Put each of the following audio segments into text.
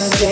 understand.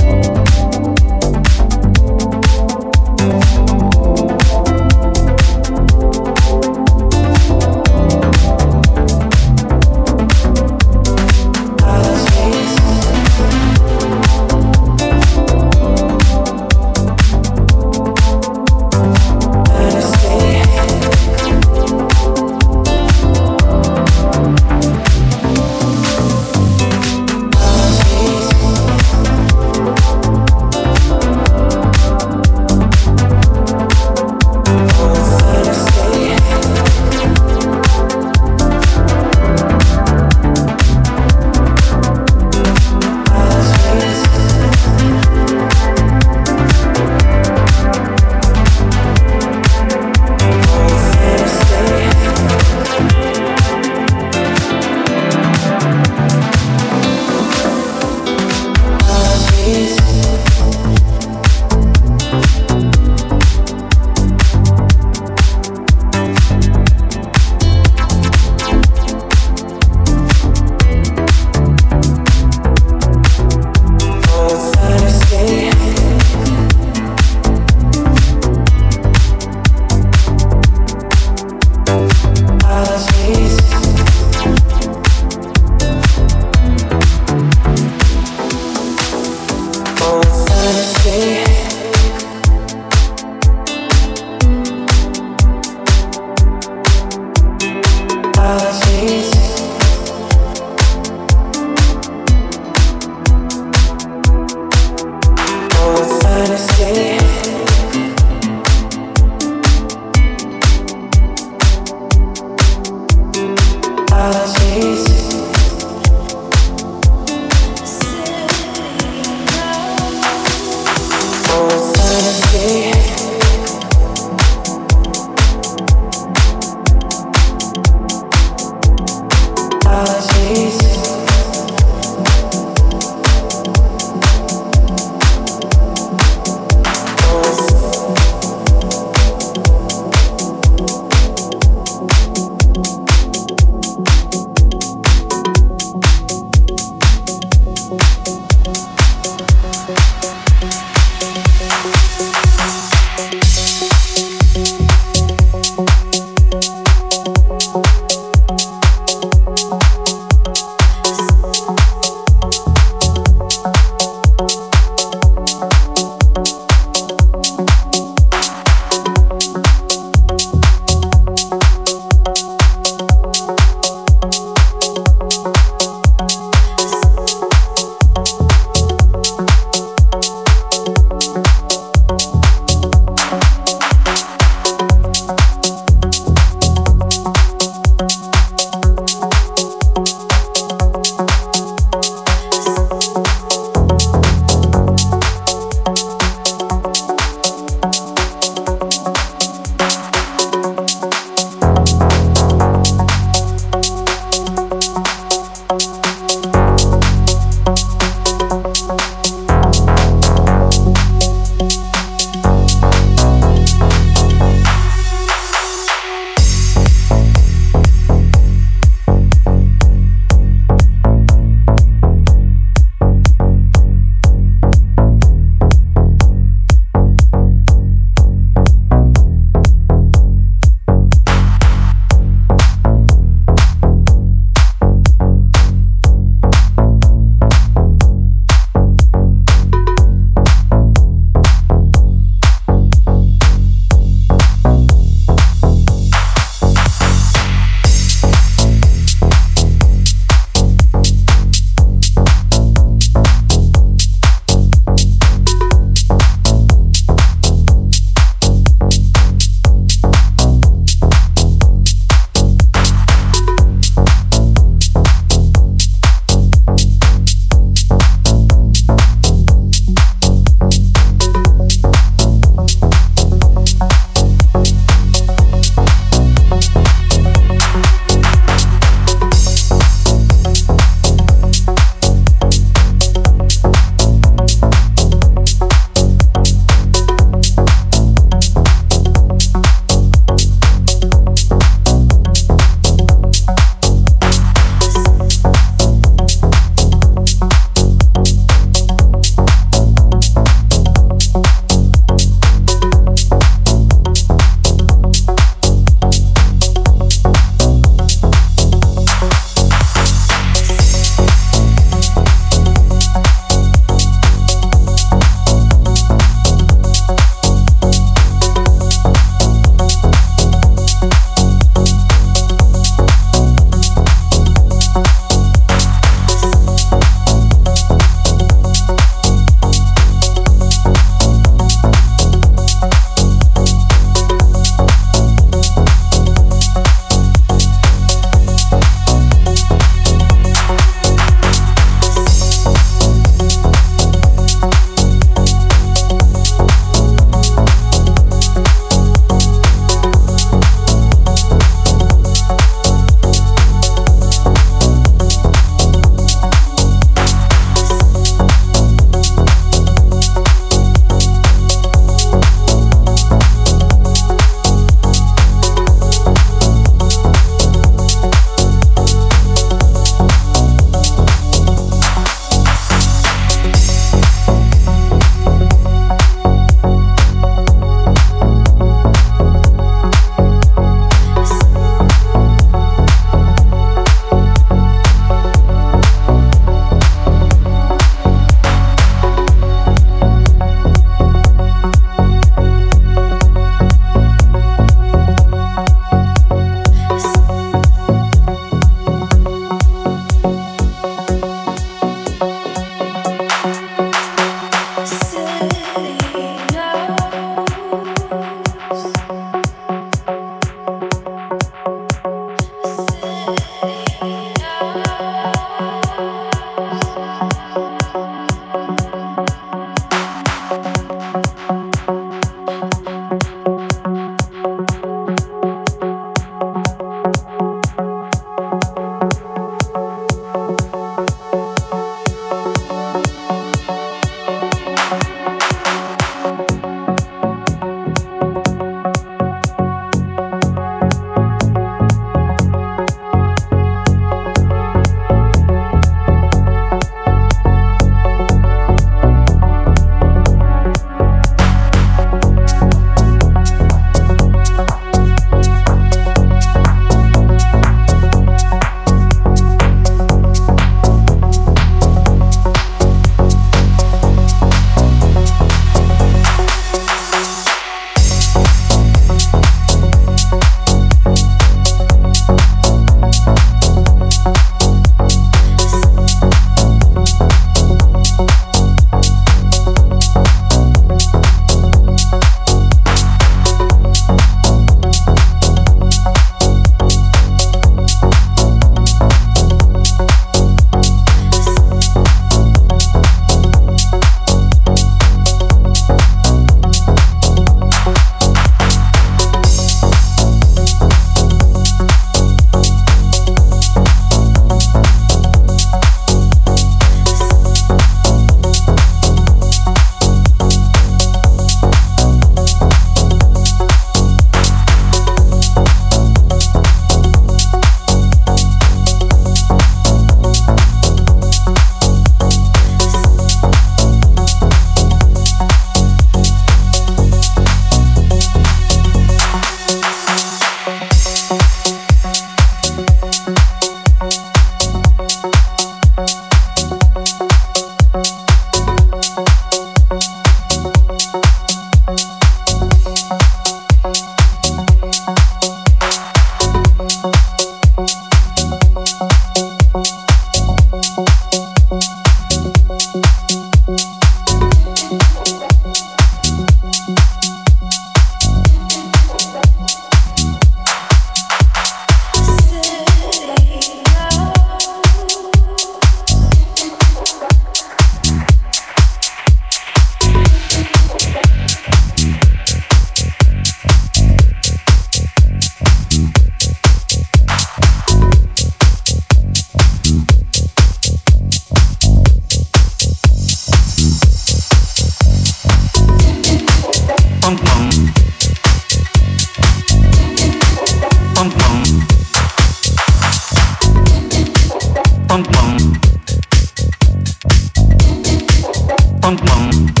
punk moon.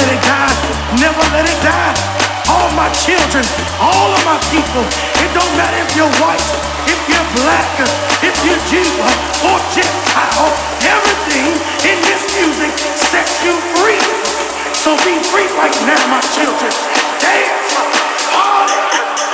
let it die. Never let it die. All my children, all of my people. It don't matter if you're white, if you're black, if you're Jew or Gentile. Everything in this music sets you free. So be free right now, my children. Dance, party.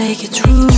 make it true.